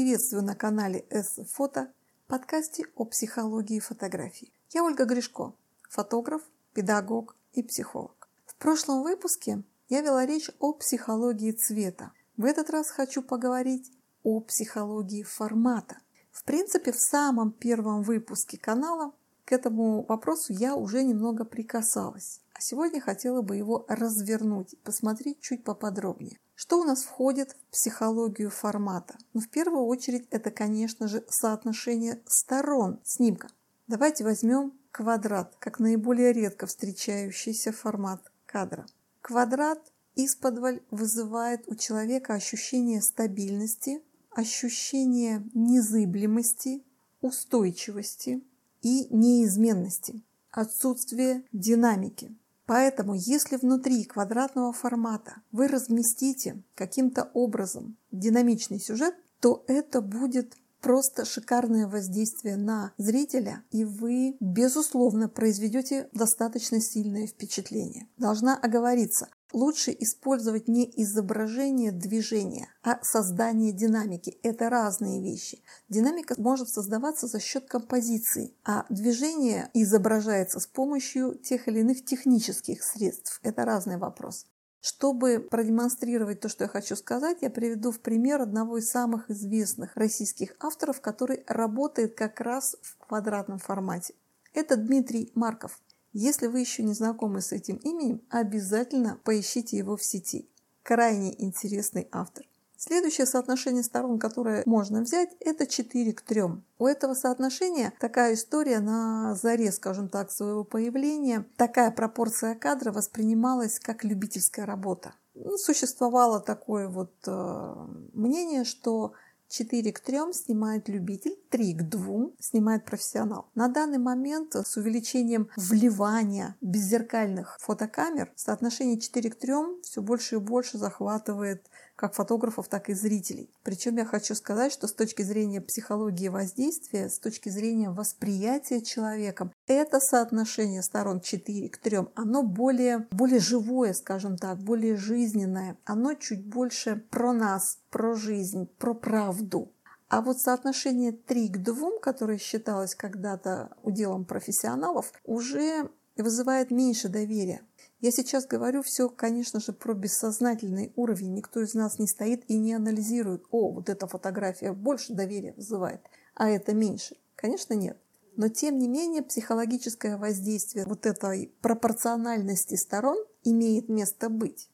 приветствую на канале S-Фото, подкасте о психологии фотографии. Я Ольга Гришко, фотограф, педагог и психолог. В прошлом выпуске я вела речь о психологии цвета. В этот раз хочу поговорить о психологии формата. В принципе, в самом первом выпуске канала к этому вопросу я уже немного прикасалась. А сегодня хотела бы его развернуть, посмотреть чуть поподробнее. Что у нас входит в психологию формата? Ну, в первую очередь, это, конечно же, соотношение сторон снимка. Давайте возьмем квадрат, как наиболее редко встречающийся формат кадра. Квадрат исподволь вызывает у человека ощущение стабильности, ощущение незыблемости, устойчивости и неизменности, отсутствие динамики. Поэтому, если внутри квадратного формата вы разместите каким-то образом динамичный сюжет, то это будет просто шикарное воздействие на зрителя, и вы, безусловно, произведете достаточно сильное впечатление. Должна оговориться, Лучше использовать не изображение движения, а создание динамики. Это разные вещи. Динамика может создаваться за счет композиции, а движение изображается с помощью тех или иных технических средств. Это разный вопрос. Чтобы продемонстрировать то, что я хочу сказать, я приведу в пример одного из самых известных российских авторов, который работает как раз в квадратном формате. Это Дмитрий Марков. Если вы еще не знакомы с этим именем, обязательно поищите его в сети. Крайне интересный автор. Следующее соотношение сторон, которое можно взять, это 4 к 3. У этого соотношения такая история на заре, скажем так, своего появления. Такая пропорция кадра воспринималась как любительская работа. Ну, существовало такое вот э, мнение, что 4 к 3 снимает любитель, 3 к 2 снимает профессионал. На данный момент с увеличением вливания беззеркальных фотокамер соотношение 4 к 3 все больше и больше захватывает как фотографов, так и зрителей. Причем я хочу сказать, что с точки зрения психологии воздействия, с точки зрения восприятия человеком, это соотношение сторон 4 к 3, оно более, более живое, скажем так, более жизненное. Оно чуть больше про нас, про жизнь, про правду. А вот соотношение 3 к 2, которое считалось когда-то уделом профессионалов, уже вызывает меньше доверия. Я сейчас говорю все, конечно же, про бессознательный уровень. Никто из нас не стоит и не анализирует, о, вот эта фотография больше доверия вызывает, а это меньше. Конечно, нет. Но тем не менее психологическое воздействие вот этой пропорциональности сторон имеет место быть.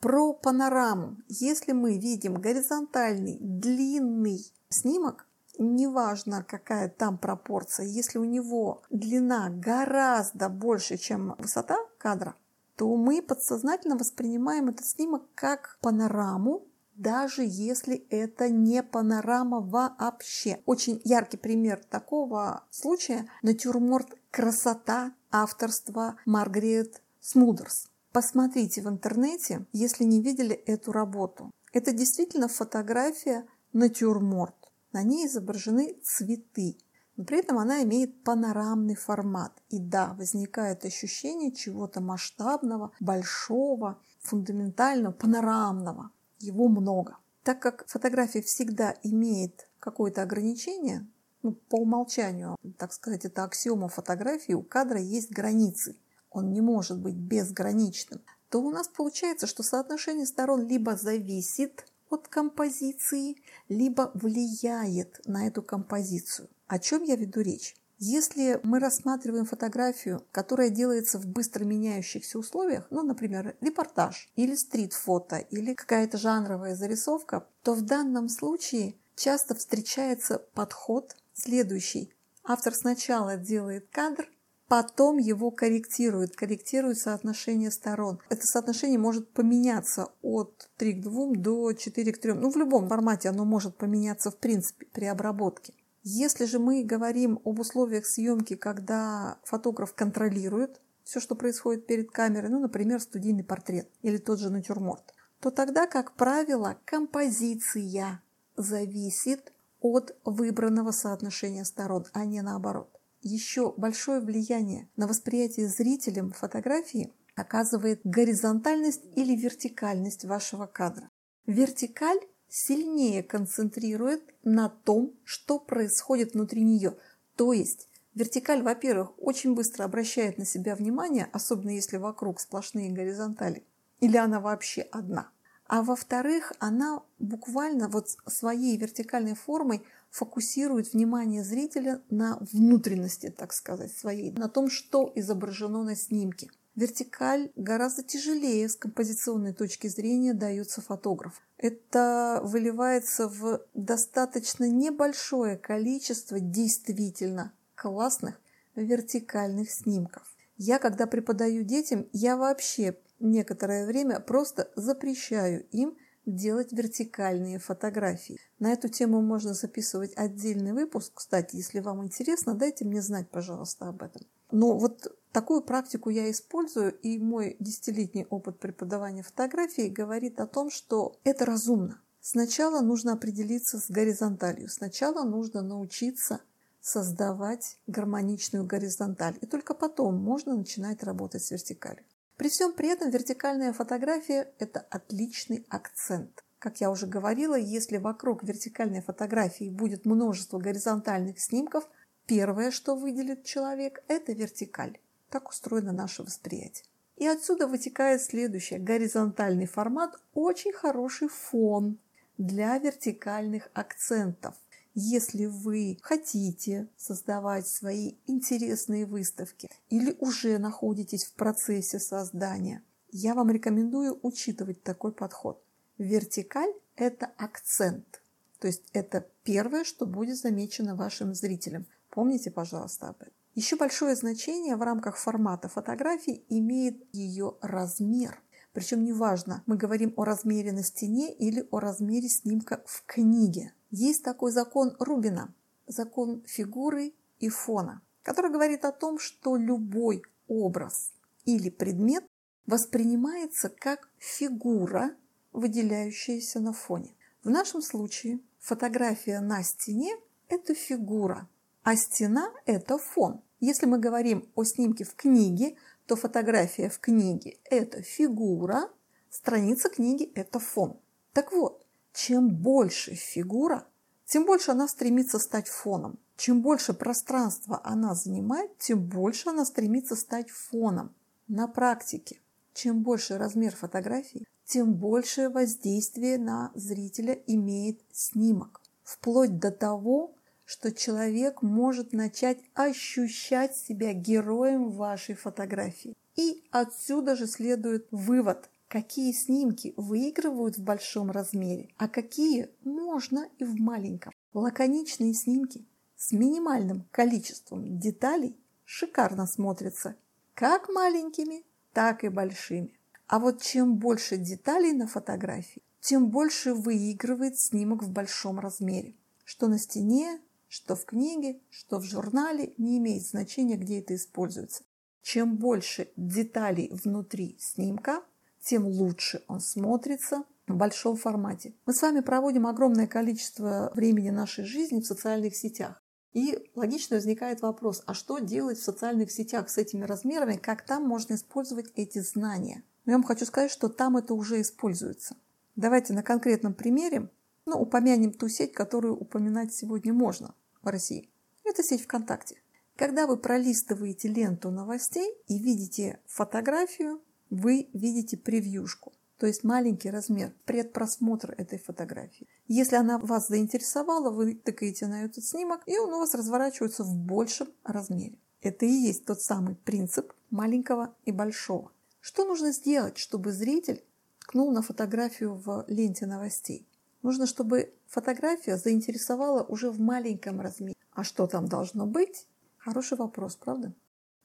Про панораму. Если мы видим горизонтальный, длинный снимок, неважно какая там пропорция, если у него длина гораздо больше, чем высота кадра, то мы подсознательно воспринимаем этот снимок как панораму, даже если это не панорама вообще. Очень яркий пример такого случая – натюрморт «Красота» авторства Маргарет Смудерс. Посмотрите в интернете, если не видели эту работу. Это действительно фотография натюрморт. На ней изображены цветы но при этом она имеет панорамный формат. И да, возникает ощущение чего-то масштабного, большого, фундаментального, панорамного. Его много. Так как фотография всегда имеет какое-то ограничение, ну, по умолчанию, так сказать, это аксиома фотографии, у кадра есть границы. Он не может быть безграничным. То у нас получается, что соотношение сторон либо зависит от композиции, либо влияет на эту композицию. О чем я веду речь? Если мы рассматриваем фотографию, которая делается в быстро меняющихся условиях, ну, например, репортаж или стрит-фото или какая-то жанровая зарисовка, то в данном случае часто встречается подход следующий. Автор сначала делает кадр, потом его корректирует, корректирует соотношение сторон. Это соотношение может поменяться от 3 к 2 до 4 к 3. Ну, в любом формате оно может поменяться в принципе при обработке. Если же мы говорим об условиях съемки, когда фотограф контролирует все, что происходит перед камерой, ну, например, студийный портрет или тот же натюрморт, то тогда, как правило, композиция зависит от выбранного соотношения сторон, а не наоборот. Еще большое влияние на восприятие зрителям фотографии оказывает горизонтальность или вертикальность вашего кадра. Вертикаль сильнее концентрирует на том, что происходит внутри нее. То есть вертикаль, во-первых, очень быстро обращает на себя внимание, особенно если вокруг сплошные горизонтали, или она вообще одна. А во-вторых, она буквально вот своей вертикальной формой фокусирует внимание зрителя на внутренности, так сказать, своей, на том, что изображено на снимке. Вертикаль гораздо тяжелее с композиционной точки зрения дается фотограф. Это выливается в достаточно небольшое количество действительно классных вертикальных снимков. Я, когда преподаю детям, я вообще некоторое время просто запрещаю им делать вертикальные фотографии. На эту тему можно записывать отдельный выпуск. Кстати, если вам интересно, дайте мне знать, пожалуйста, об этом. Но вот такую практику я использую, и мой десятилетний опыт преподавания фотографии говорит о том, что это разумно. Сначала нужно определиться с горизонталью. Сначала нужно научиться создавать гармоничную горизонталь. И только потом можно начинать работать с вертикалью. При всем при этом вертикальная фотография – это отличный акцент. Как я уже говорила, если вокруг вертикальной фотографии будет множество горизонтальных снимков, первое, что выделит человек – это вертикаль. Так устроено наше восприятие. И отсюда вытекает следующее. Горизонтальный формат – очень хороший фон для вертикальных акцентов – если вы хотите создавать свои интересные выставки или уже находитесь в процессе создания, я вам рекомендую учитывать такой подход. Вертикаль – это акцент, то есть это первое, что будет замечено вашим зрителям. Помните, пожалуйста, об этом. Еще большое значение в рамках формата фотографии имеет ее размер. Причем неважно, мы говорим о размере на стене или о размере снимка в книге. Есть такой закон Рубина, закон фигуры и фона, который говорит о том, что любой образ или предмет воспринимается как фигура, выделяющаяся на фоне. В нашем случае фотография на стене – это фигура, а стена – это фон. Если мы говорим о снимке в книге, то фотография в книге – это фигура, страница книги – это фон. Так вот, чем больше фигура, тем больше она стремится стать фоном. Чем больше пространства она занимает, тем больше она стремится стать фоном. На практике, чем больше размер фотографии, тем большее воздействие на зрителя имеет снимок. Вплоть до того, что человек может начать ощущать себя героем вашей фотографии. И отсюда же следует вывод – какие снимки выигрывают в большом размере, а какие можно и в маленьком. Лаконичные снимки с минимальным количеством деталей шикарно смотрятся как маленькими, так и большими. А вот чем больше деталей на фотографии, тем больше выигрывает снимок в большом размере. Что на стене, что в книге, что в журнале, не имеет значения, где это используется. Чем больше деталей внутри снимка, тем лучше он смотрится в большом формате. Мы с вами проводим огромное количество времени нашей жизни в социальных сетях. И логично возникает вопрос, а что делать в социальных сетях с этими размерами, как там можно использовать эти знания? Но я вам хочу сказать, что там это уже используется. Давайте на конкретном примере ну, упомянем ту сеть, которую упоминать сегодня можно в России. Это сеть ВКонтакте. Когда вы пролистываете ленту новостей и видите фотографию, вы видите превьюшку, то есть маленький размер, предпросмотр этой фотографии. Если она вас заинтересовала, вы тыкаете на этот снимок, и он у вас разворачивается в большем размере. Это и есть тот самый принцип маленького и большого. Что нужно сделать, чтобы зритель ткнул на фотографию в ленте новостей? Нужно, чтобы фотография заинтересовала уже в маленьком размере. А что там должно быть? Хороший вопрос, правда?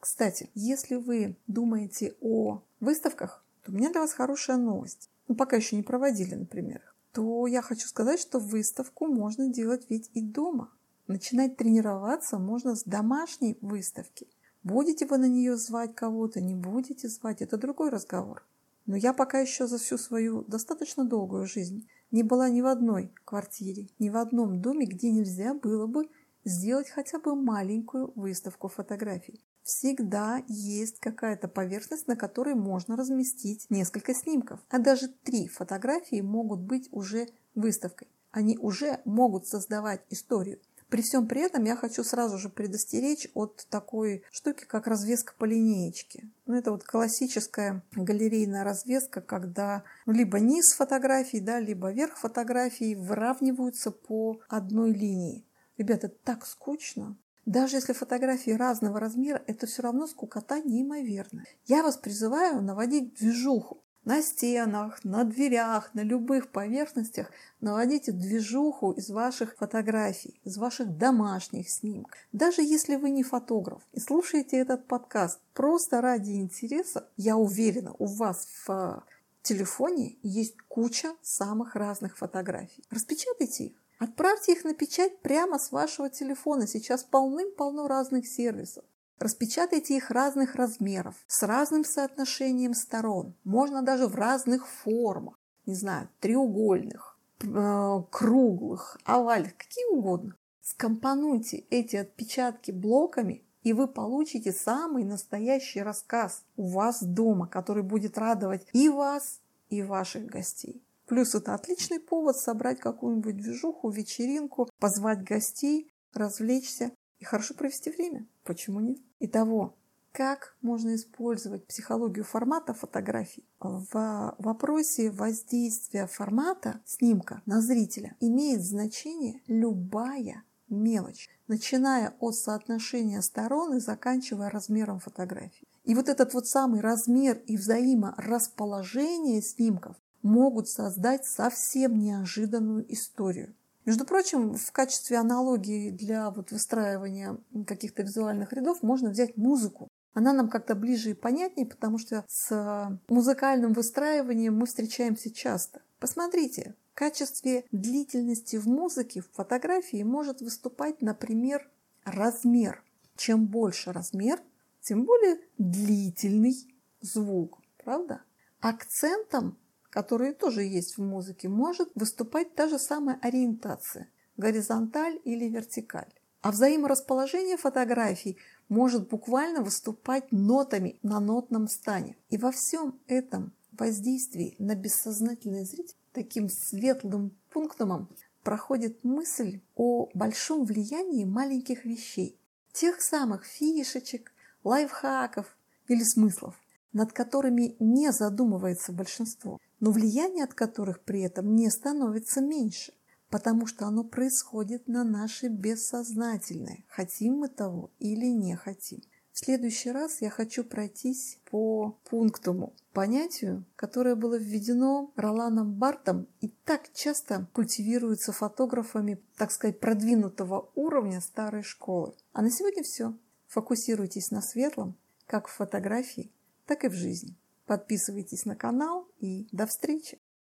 Кстати, если вы думаете о выставках, то у меня для вас хорошая новость. Ну, пока еще не проводили, например. То я хочу сказать, что выставку можно делать ведь и дома. Начинать тренироваться можно с домашней выставки. Будете вы на нее звать кого-то, не будете звать, это другой разговор. Но я пока еще за всю свою достаточно долгую жизнь не была ни в одной квартире, ни в одном доме, где нельзя было бы сделать хотя бы маленькую выставку фотографий. всегда есть какая-то поверхность, на которой можно разместить несколько снимков. А даже три фотографии могут быть уже выставкой. Они уже могут создавать историю. При всем при этом я хочу сразу же предостеречь от такой штуки, как развеска по линеечке. Ну, это вот классическая галерейная развеска, когда либо низ фотографий, да, либо верх фотографий выравниваются по одной линии. Ребята, так скучно. Даже если фотографии разного размера, это все равно скукота неимоверная. Я вас призываю наводить движуху на стенах, на дверях, на любых поверхностях наводите движуху из ваших фотографий, из ваших домашних снимков. Даже если вы не фотограф и слушаете этот подкаст просто ради интереса, я уверена, у вас в телефоне есть куча самых разных фотографий. Распечатайте их. Отправьте их на печать прямо с вашего телефона. Сейчас полным-полно разных сервисов. Распечатайте их разных размеров, с разным соотношением сторон. Можно даже в разных формах. Не знаю, треугольных, э, круглых, овальных, какие угодно. Скомпонуйте эти отпечатки блоками, и вы получите самый настоящий рассказ у вас дома, который будет радовать и вас, и ваших гостей. Плюс это отличный повод собрать какую-нибудь движуху, вечеринку, позвать гостей, развлечься и хорошо провести время. Почему нет? Итого, как можно использовать психологию формата фотографий в вопросе воздействия формата снимка на зрителя имеет значение любая мелочь, начиная от соотношения сторон и заканчивая размером фотографии. И вот этот вот самый размер и взаиморасположение снимков могут создать совсем неожиданную историю. Между прочим, в качестве аналогии для вот выстраивания каких-то визуальных рядов можно взять музыку. Она нам как-то ближе и понятнее, потому что с музыкальным выстраиванием мы встречаемся часто. Посмотрите, в качестве длительности в музыке, в фотографии может выступать, например, размер. Чем больше размер, тем более длительный звук, правда? Акцентом которые тоже есть в музыке, может выступать та же самая ориентация – горизонталь или вертикаль. А взаиморасположение фотографий может буквально выступать нотами на нотном стане. И во всем этом воздействии на бессознательный зритель таким светлым пунктом проходит мысль о большом влиянии маленьких вещей, тех самых фишечек, лайфхаков или смыслов, над которыми не задумывается большинство но влияние от которых при этом не становится меньше, потому что оно происходит на наше бессознательное, хотим мы того или не хотим. В следующий раз я хочу пройтись по пунктуму, понятию, которое было введено Роланом Бартом и так часто культивируется фотографами, так сказать, продвинутого уровня старой школы. А на сегодня все. Фокусируйтесь на светлом, как в фотографии, так и в жизни. Подписывайтесь на канал и до встречи!